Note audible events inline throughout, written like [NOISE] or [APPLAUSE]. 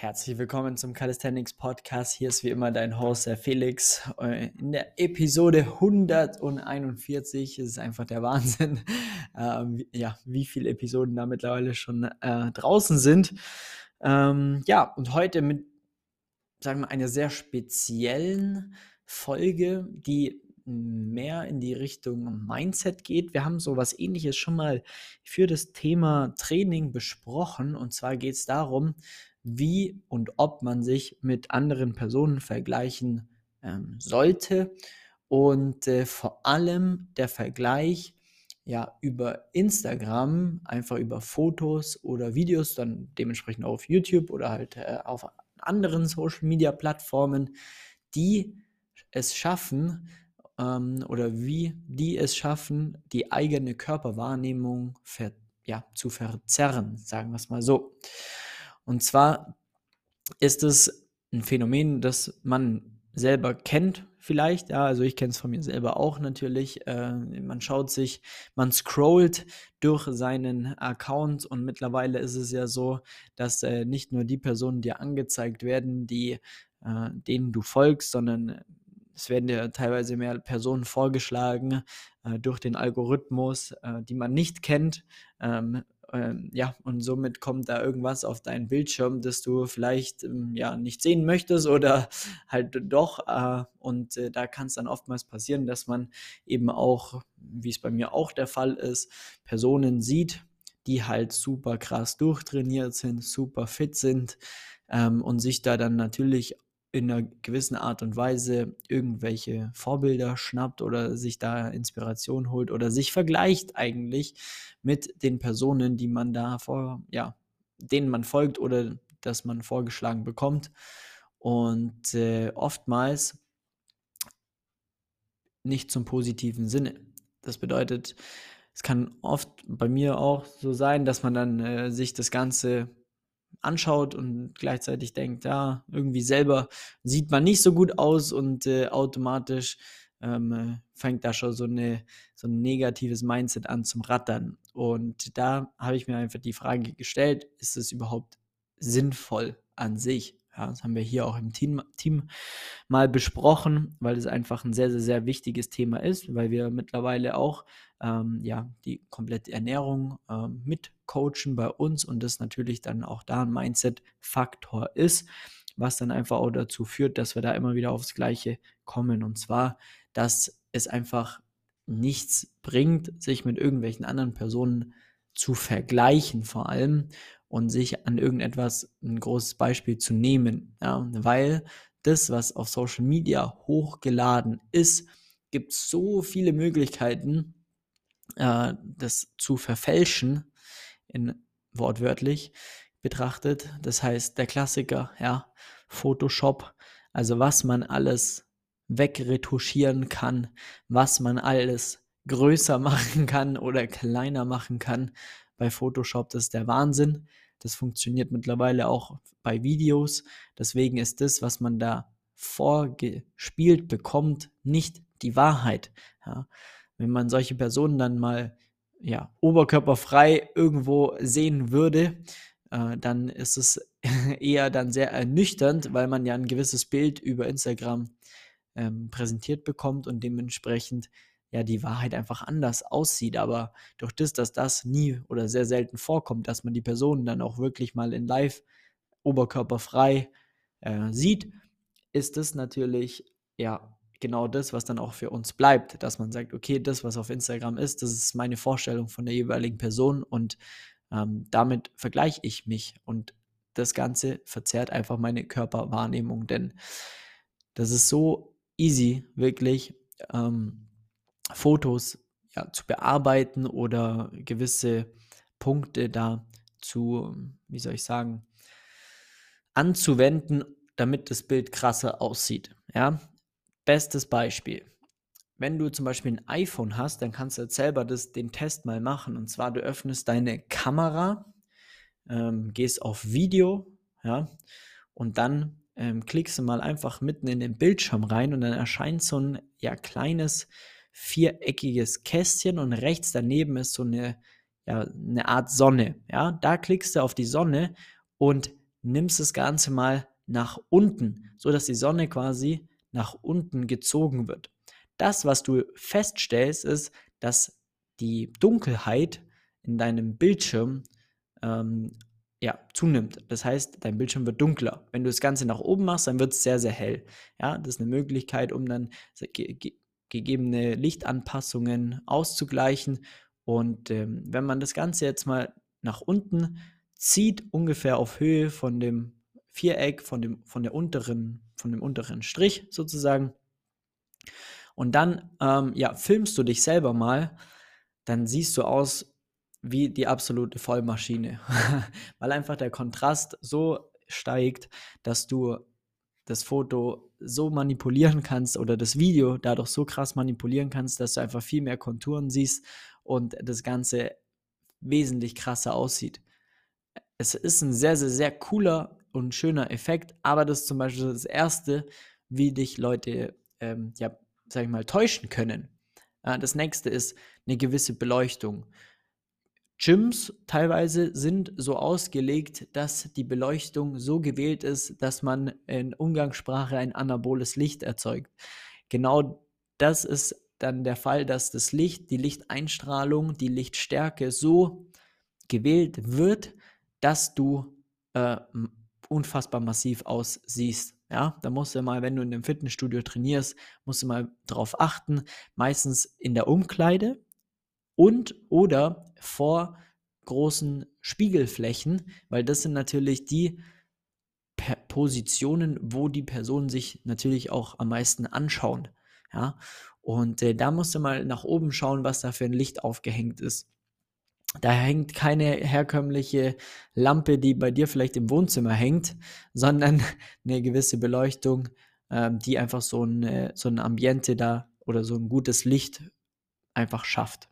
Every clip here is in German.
Herzlich willkommen zum Calisthenics Podcast. Hier ist wie immer dein Host, der Felix. Äh, in der Episode 141 ist einfach der Wahnsinn, [LAUGHS] ähm, ja, wie viele Episoden da mittlerweile schon äh, draußen sind. Ähm, ja, und heute mit, sagen wir, einer sehr speziellen Folge, die mehr in die Richtung Mindset geht. Wir haben so was ähnliches schon mal für das Thema Training besprochen. Und zwar geht es darum, wie und ob man sich mit anderen Personen vergleichen ähm, sollte. Und äh, vor allem der Vergleich ja über Instagram, einfach über Fotos oder Videos, dann dementsprechend auch auf YouTube oder halt äh, auf anderen Social Media Plattformen, die es schaffen, ähm, oder wie die es schaffen, die eigene Körperwahrnehmung ver, ja, zu verzerren, sagen wir es mal so. Und zwar ist es ein Phänomen, das man selber kennt, vielleicht. Ja, also ich kenne es von mir selber auch natürlich. Äh, man schaut sich, man scrollt durch seinen Account und mittlerweile ist es ja so, dass äh, nicht nur die Personen dir angezeigt werden, die äh, denen du folgst, sondern es werden dir teilweise mehr Personen vorgeschlagen äh, durch den Algorithmus, äh, die man nicht kennt. Ähm, ähm, ja, und somit kommt da irgendwas auf deinen Bildschirm, das du vielleicht ähm, ja nicht sehen möchtest oder [LAUGHS] halt doch. Äh, und äh, da kann es dann oftmals passieren, dass man eben auch, wie es bei mir auch der Fall ist, Personen sieht, die halt super krass durchtrainiert sind, super fit sind ähm, und sich da dann natürlich in einer gewissen Art und Weise irgendwelche Vorbilder schnappt oder sich da Inspiration holt oder sich vergleicht eigentlich mit den Personen, die man da vor, ja, denen man folgt oder dass man vorgeschlagen bekommt. Und äh, oftmals nicht zum positiven Sinne. Das bedeutet, es kann oft bei mir auch so sein, dass man dann äh, sich das Ganze anschaut und gleichzeitig denkt, ja, irgendwie selber sieht man nicht so gut aus und äh, automatisch ähm, äh, fängt da schon so, eine, so ein negatives Mindset an zum Rattern. Und da habe ich mir einfach die Frage gestellt, ist es überhaupt sinnvoll an sich? Ja, das haben wir hier auch im Team, Team mal besprochen, weil es einfach ein sehr, sehr, sehr wichtiges Thema ist, weil wir mittlerweile auch ähm, ja, die komplette Ernährung ähm, mitcoachen bei uns und das natürlich dann auch da ein Mindset-Faktor ist, was dann einfach auch dazu führt, dass wir da immer wieder aufs Gleiche kommen. Und zwar, dass es einfach nichts bringt, sich mit irgendwelchen anderen Personen zu vergleichen, vor allem und sich an irgendetwas ein großes Beispiel zu nehmen. Ja, weil das, was auf Social Media hochgeladen ist, gibt so viele Möglichkeiten, äh, das zu verfälschen, in wortwörtlich betrachtet. Das heißt, der Klassiker, ja, Photoshop, also was man alles wegretuschieren kann, was man alles größer [LAUGHS] machen kann oder kleiner machen kann, bei Photoshop. Das ist der Wahnsinn. Das funktioniert mittlerweile auch bei Videos. Deswegen ist das, was man da vorgespielt bekommt, nicht die Wahrheit. Ja. Wenn man solche Personen dann mal ja, oberkörperfrei irgendwo sehen würde, äh, dann ist es [LAUGHS] eher dann sehr ernüchternd, weil man ja ein gewisses Bild über Instagram ähm, präsentiert bekommt und dementsprechend ja die Wahrheit einfach anders aussieht. Aber durch das, dass das nie oder sehr selten vorkommt, dass man die Personen dann auch wirklich mal in Live oberkörperfrei äh, sieht, ist es natürlich ja genau das, was dann auch für uns bleibt, dass man sagt, okay, das, was auf Instagram ist, das ist meine Vorstellung von der jeweiligen Person und ähm, damit vergleiche ich mich und das Ganze verzerrt einfach meine Körperwahrnehmung, denn das ist so easy, wirklich. Ähm, Fotos ja, zu bearbeiten oder gewisse Punkte da zu, wie soll ich sagen, anzuwenden, damit das Bild krasser aussieht. Ja? Bestes Beispiel. Wenn du zum Beispiel ein iPhone hast, dann kannst du jetzt selber das, den Test mal machen. Und zwar, du öffnest deine Kamera, ähm, gehst auf Video, ja, und dann ähm, klickst du mal einfach mitten in den Bildschirm rein und dann erscheint so ein ja, kleines viereckiges Kästchen und rechts daneben ist so eine, ja, eine Art Sonne. Ja, da klickst du auf die Sonne und nimmst das Ganze mal nach unten, so dass die Sonne quasi nach unten gezogen wird. Das, was du feststellst, ist, dass die Dunkelheit in deinem Bildschirm ähm, ja, zunimmt. Das heißt, dein Bildschirm wird dunkler. Wenn du das Ganze nach oben machst, dann wird es sehr, sehr hell. Ja, das ist eine Möglichkeit, um dann gegebene Lichtanpassungen auszugleichen. Und ähm, wenn man das Ganze jetzt mal nach unten zieht, ungefähr auf Höhe von dem Viereck, von dem, von der unteren, von dem unteren Strich sozusagen, und dann ähm, ja, filmst du dich selber mal, dann siehst du aus wie die absolute Vollmaschine, [LAUGHS] weil einfach der Kontrast so steigt, dass du das Foto so manipulieren kannst oder das Video dadurch so krass manipulieren kannst, dass du einfach viel mehr Konturen siehst und das Ganze wesentlich krasser aussieht. Es ist ein sehr, sehr, sehr cooler und schöner Effekt, aber das ist zum Beispiel das Erste, wie dich Leute, ähm, ja, sag ich mal, täuschen können. das nächste ist eine gewisse Beleuchtung. Gyms teilweise sind so ausgelegt, dass die Beleuchtung so gewählt ist, dass man in Umgangssprache ein anaboles Licht erzeugt. Genau das ist dann der Fall, dass das Licht, die Lichteinstrahlung, die Lichtstärke so gewählt wird, dass du äh, unfassbar massiv aussiehst. Ja, da musst du mal, wenn du in einem Fitnessstudio trainierst, musst du mal drauf achten. Meistens in der Umkleide, und oder vor großen Spiegelflächen, weil das sind natürlich die Positionen, wo die Personen sich natürlich auch am meisten anschauen. Ja, und äh, da musst du mal nach oben schauen, was da für ein Licht aufgehängt ist. Da hängt keine herkömmliche Lampe, die bei dir vielleicht im Wohnzimmer hängt, sondern [LAUGHS] eine gewisse Beleuchtung, ähm, die einfach so ein, äh, so ein Ambiente da oder so ein gutes Licht einfach schafft.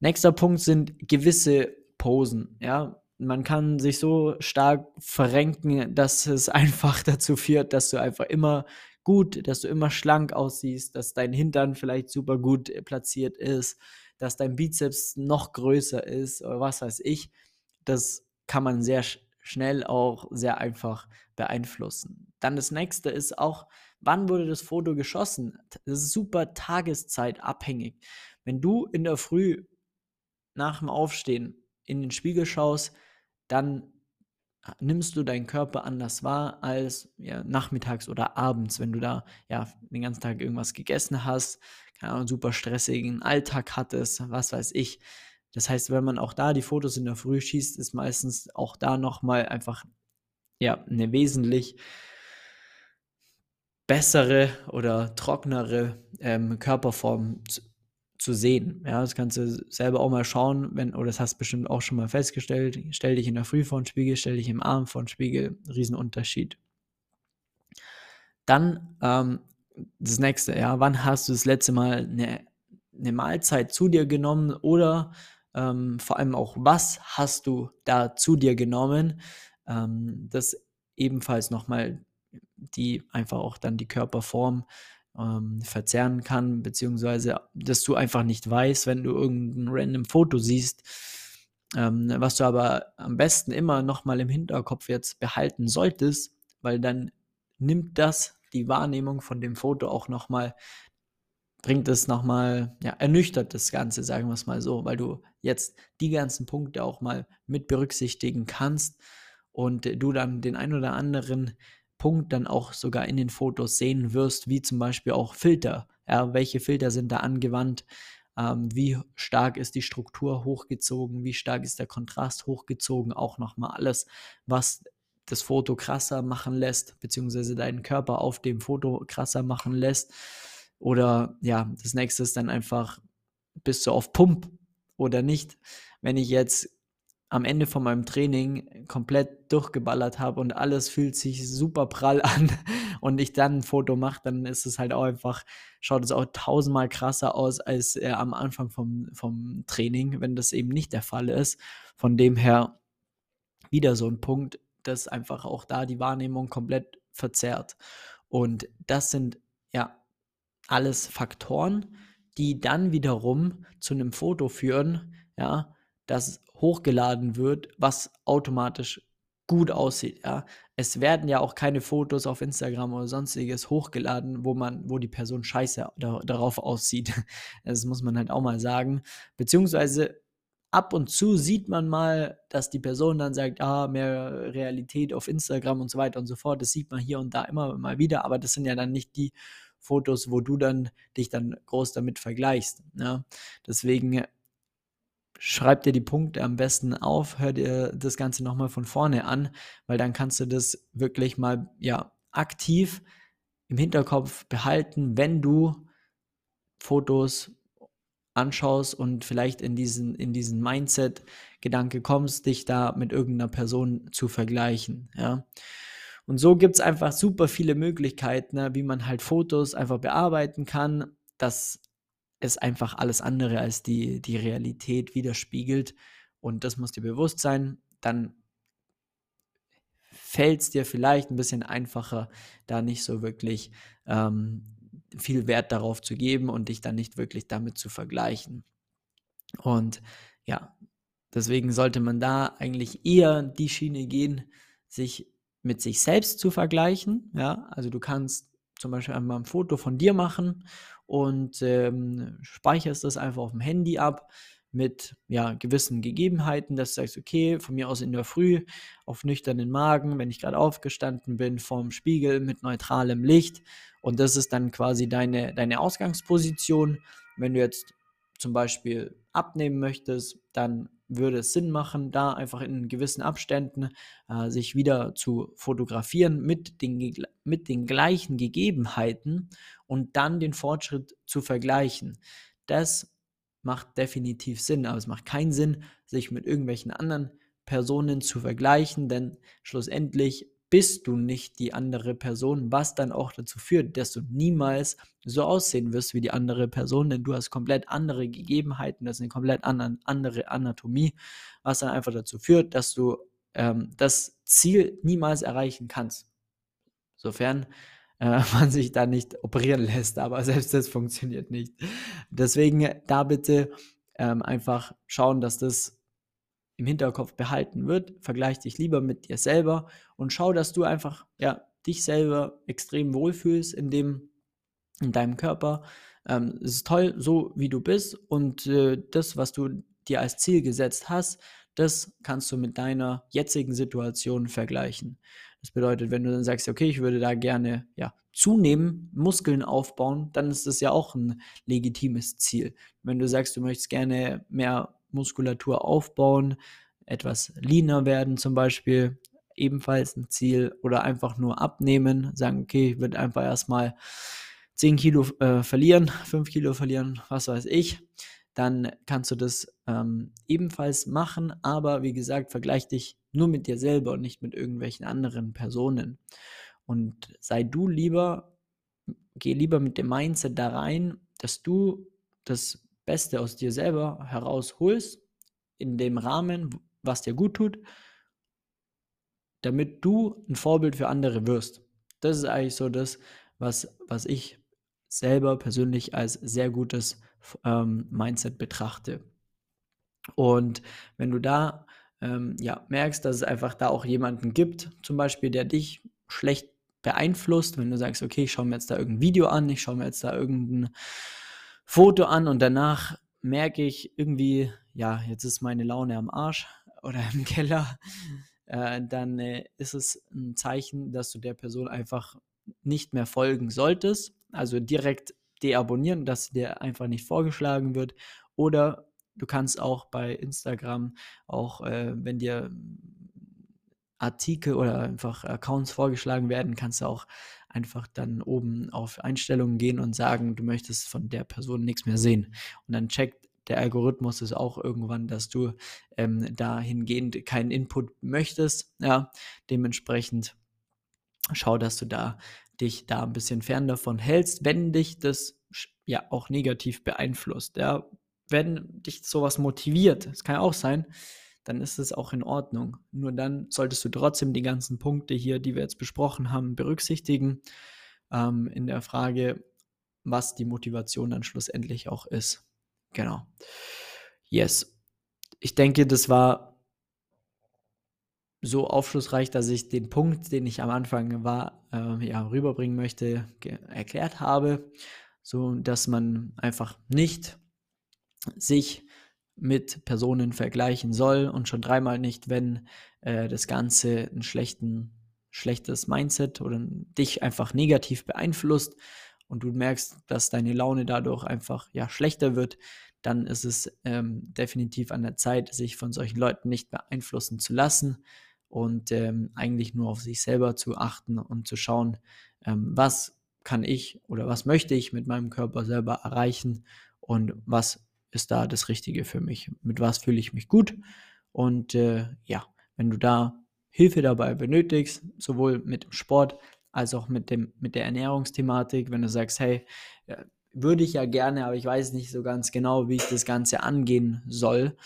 Nächster Punkt sind gewisse Posen. Ja, man kann sich so stark verrenken, dass es [LAUGHS] einfach dazu führt, dass du einfach immer gut, dass du immer schlank aussiehst, dass dein Hintern vielleicht super gut platziert ist, dass dein Bizeps noch größer ist oder was weiß ich. Das kann man sehr schnell auch sehr einfach beeinflussen. Dann das nächste ist auch, wann wurde das Foto geschossen? Das ist super tageszeitabhängig. Wenn du in der Früh nach dem Aufstehen in den Spiegel schaust, dann nimmst du deinen Körper anders wahr als ja, nachmittags oder abends, wenn du da ja den ganzen Tag irgendwas gegessen hast, keine Ahnung, super stressigen Alltag hattest, was weiß ich. Das heißt, wenn man auch da die Fotos in der Früh schießt, ist meistens auch da nochmal einfach ja eine wesentlich bessere oder trocknere ähm, Körperform zu sehen. Ja, das kannst du selber auch mal schauen, wenn, oder das hast du bestimmt auch schon mal festgestellt. Stell dich in der Früh vor den Spiegel, stell dich im Abend vor den Spiegel, Riesenunterschied. Dann ähm, das nächste, ja, wann hast du das letzte Mal eine, eine Mahlzeit zu dir genommen oder ähm, vor allem auch, was hast du da zu dir genommen? Ähm, das ebenfalls nochmal die einfach auch dann die Körperform ähm, verzerren kann, beziehungsweise dass du einfach nicht weißt, wenn du irgendein random Foto siehst, ähm, was du aber am besten immer nochmal im Hinterkopf jetzt behalten solltest, weil dann nimmt das die Wahrnehmung von dem Foto auch nochmal, bringt es nochmal, ja, ernüchtert das Ganze, sagen wir es mal so, weil du jetzt die ganzen Punkte auch mal mit berücksichtigen kannst und du dann den ein oder anderen Punkt dann auch sogar in den Fotos sehen wirst, wie zum Beispiel auch Filter. Ja, welche Filter sind da angewandt? Ähm, wie stark ist die Struktur hochgezogen? Wie stark ist der Kontrast hochgezogen? Auch nochmal alles, was das Foto krasser machen lässt, beziehungsweise deinen Körper auf dem Foto krasser machen lässt. Oder ja, das nächste ist dann einfach, bist du auf Pump oder nicht? Wenn ich jetzt am Ende von meinem Training komplett durchgeballert habe und alles fühlt sich super prall [LAUGHS] an und ich dann ein Foto mache, dann ist es halt auch einfach, schaut es auch tausendmal krasser aus als äh, am Anfang vom, vom Training, wenn das eben nicht der Fall ist. Von dem her wieder so ein Punkt, das einfach auch da die Wahrnehmung komplett verzerrt. Und das sind ja alles Faktoren, die dann wiederum zu einem Foto führen, ja, das hochgeladen wird, was automatisch gut aussieht, ja. Es werden ja auch keine Fotos auf Instagram oder sonstiges hochgeladen, wo man, wo die Person scheiße da, darauf aussieht. [LAUGHS] Das muss man halt auch mal sagen. Beziehungsweise ab und zu sieht man mal, dass die Person dann sagt, ah, mehr Realität auf Instagram und so weiter und so fort. Das sieht man hier und da immer mal wieder, aber das sind ja dann nicht die Fotos, wo du dann dich dann groß damit vergleichst. Ja? Deswegen schreib dir die Punkte am besten auf, hör dir das Ganze nochmal von vorne an, weil dann kannst du das wirklich mal ja aktiv im Hinterkopf behalten, wenn du Fotos anschaust und vielleicht in diesen, in diesen Mindset-Gedanke kommst, dich da mit irgendeiner Person zu vergleichen. Ja. Und so gibt es einfach super viele Möglichkeiten, ne, wie man halt Fotos einfach bearbeiten kann, dass es einfach alles andere als die, die Realität widerspiegelt. Und das muss dir bewusst sein. Dann fällt es dir vielleicht ein bisschen einfacher, da nicht so wirklich ähm, viel Wert darauf zu geben und dich dann nicht wirklich damit zu vergleichen. Und ja, deswegen sollte man da eigentlich eher die Schiene gehen, sich mit sich selbst zu vergleichen. Ja, also du kannst zum Beispiel einmal ein Foto von dir machen und ähm, speicherst das einfach auf dem Handy ab mit ja, gewissen Gegebenheiten, dass du sagst, okay, von mir aus in der Früh auf nüchternen Magen, wenn ich gerade aufgestanden bin, vorm Spiegel mit neutralem Licht und das ist dann quasi deine, deine Ausgangsposition. Wenn du jetzt zum Beispiel abnehmen möchtest, dann würde es Sinn machen, da einfach in gewissen Abständen äh, sich wieder zu fotografieren mit den, mit den gleichen Gegebenheiten und dann den Fortschritt zu vergleichen. Das macht definitiv Sinn, aber es macht keinen Sinn, sich mit irgendwelchen anderen Personen zu vergleichen, denn schlussendlich bist du nicht die andere Person, was dann auch dazu führt, dass du niemals so aussehen wirst wie die andere Person, denn du hast komplett andere Gegebenheiten, das ist eine komplett andere Anatomie, was dann einfach dazu führt, dass du ähm, das Ziel niemals erreichen kannst. Sofern äh, [LAUGHS] man sich da nicht operieren lässt, aber [LAUGHS] selbst das funktioniert nicht. Deswegen da bitte ähm, einfach schauen, dass das im Hinterkopf behalten wird. Vergleich dich lieber mit dir selber und schau, dass du einfach ja, dich selber extrem wohlfühlst in, dem, in deinem Körper. Ähm, es ist toll, so wie du bist und äh, das, was du dir als Ziel gesetzt hast, das kannst du mit deiner jetzigen Situation vergleichen. Das bedeutet, wenn du dann sagst, okay, ich würde da gerne ja, zunehmen, Muskeln aufbauen, dann ist das ja auch ein legitimes Ziel. Wenn du sagst, du möchtest gerne mehr Muskulatur aufbauen, etwas leaner werden zum Beispiel, ebenfalls ein Ziel oder einfach nur abnehmen, sagen, okay, ich würde einfach erstmal 10 Kilo äh, verlieren, 5 Kilo verlieren, was weiß ich, dann kannst du das ähm, ebenfalls machen, aber wie gesagt, vergleich dich nur mit dir selber und nicht mit irgendwelchen anderen Personen. Und sei du lieber, geh lieber mit dem Mindset da rein, dass du das Beste aus dir selber herausholst, in dem Rahmen, was dir gut tut, damit du ein Vorbild für andere wirst. Das ist eigentlich so das, was, was ich selber persönlich als sehr gutes ähm, Mindset betrachte. Und wenn du da ähm, ja, merkst, dass es einfach da auch jemanden gibt, zum Beispiel, der dich schlecht beeinflusst, wenn du sagst, okay, ich schaue mir jetzt da irgendein Video an, ich schaue mir jetzt da irgendein Foto an und danach merke ich irgendwie, ja, jetzt ist meine Laune am Arsch [LAUGHS] oder im Keller, äh, dann äh, ist es ein Zeichen, dass du der Person einfach nicht mehr folgen solltest. Also direkt deabonnieren, dass dir einfach nicht vorgeschlagen wird. Oder du kannst auch bei Instagram, auch äh, wenn dir Artikel oder einfach Accounts vorgeschlagen werden, kannst du auch einfach dann oben auf Einstellungen gehen und sagen, du möchtest von der Person nichts mehr sehen. Und dann checkt der Algorithmus es auch irgendwann, dass du ähm, dahingehend keinen Input möchtest. Ja, dementsprechend schau, dass du da dich da ein bisschen fern davon hältst, wenn dich das ja auch negativ beeinflusst. Ja, wenn dich sowas motiviert, es kann ja auch sein, dann ist es auch in Ordnung. Nur dann solltest du trotzdem die ganzen Punkte hier, die wir jetzt besprochen haben, berücksichtigen ähm, in der Frage, was die Motivation dann schlussendlich auch ist. Genau. Yes. Ich denke, das war so aufschlussreich, dass ich den Punkt, den ich am Anfang war, äh, ja, rüberbringen möchte, erklärt habe, so dass man einfach nicht sich mit Personen vergleichen soll und schon dreimal nicht, wenn äh, das Ganze ein schlechten, schlechtes Mindset oder dich einfach negativ beeinflusst und du merkst, dass deine Laune dadurch einfach ja schlechter wird, dann ist es ähm, definitiv an der Zeit, sich von solchen Leuten nicht beeinflussen zu lassen und ähm, eigentlich nur auf sich selber zu achten und zu schauen, ähm, was kann ich oder was möchte ich mit meinem Körper selber erreichen und was ist da das Richtige für mich, mit was fühle ich mich gut? Und äh, ja, wenn du da Hilfe dabei benötigst, sowohl mit dem Sport als auch mit, dem, mit der Ernährungsthematik, wenn du sagst, hey, würde ich ja gerne, aber ich weiß nicht so ganz genau, wie ich das Ganze angehen soll,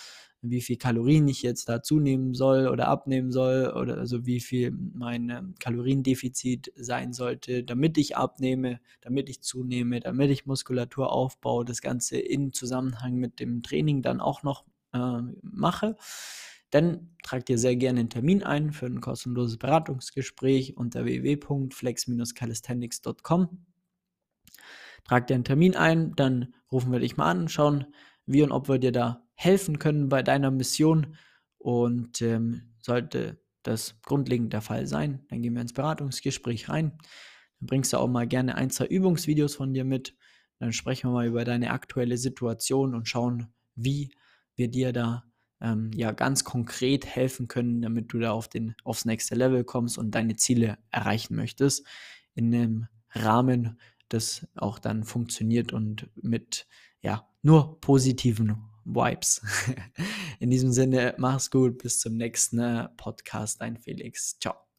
wie viel Kalorien ich jetzt da zunehmen soll oder abnehmen soll oder also wie viel mein ähm, Kaloriendefizit sein sollte, damit ich abnehme, damit ich zunehme, damit ich Muskulatur aufbaue, das Ganze in Zusammenhang mit dem Training dann auch noch äh, mache. Dann trag dir sehr gerne einen Termin ein für ein kostenloses Beratungsgespräch unter www.flex-calisthenics.com. Trag dir einen Termin ein, dann rufen wir dich mal an, schauen, wie und ob wir dir da helfen können bei deiner Mission. Und ähm, sollte das grundlegend der Fall sein, dann gehen wir ins Beratungsgespräch rein. Dann bringst du auch mal gerne ein, zwei Übungsvideos von dir mit. Dann sprechen wir mal über deine aktuelle Situation und schauen, wie wir dir da ähm, ja ganz konkret helfen können, damit du da auf den, aufs nächste Level kommst und deine Ziele erreichen möchtest. In einem Rahmen, das auch dann funktioniert und mit ja nur positiven Vibes. [LAUGHS] In diesem Sinne, mach's gut, bis zum nächsten Podcast, dein Felix. Ciao.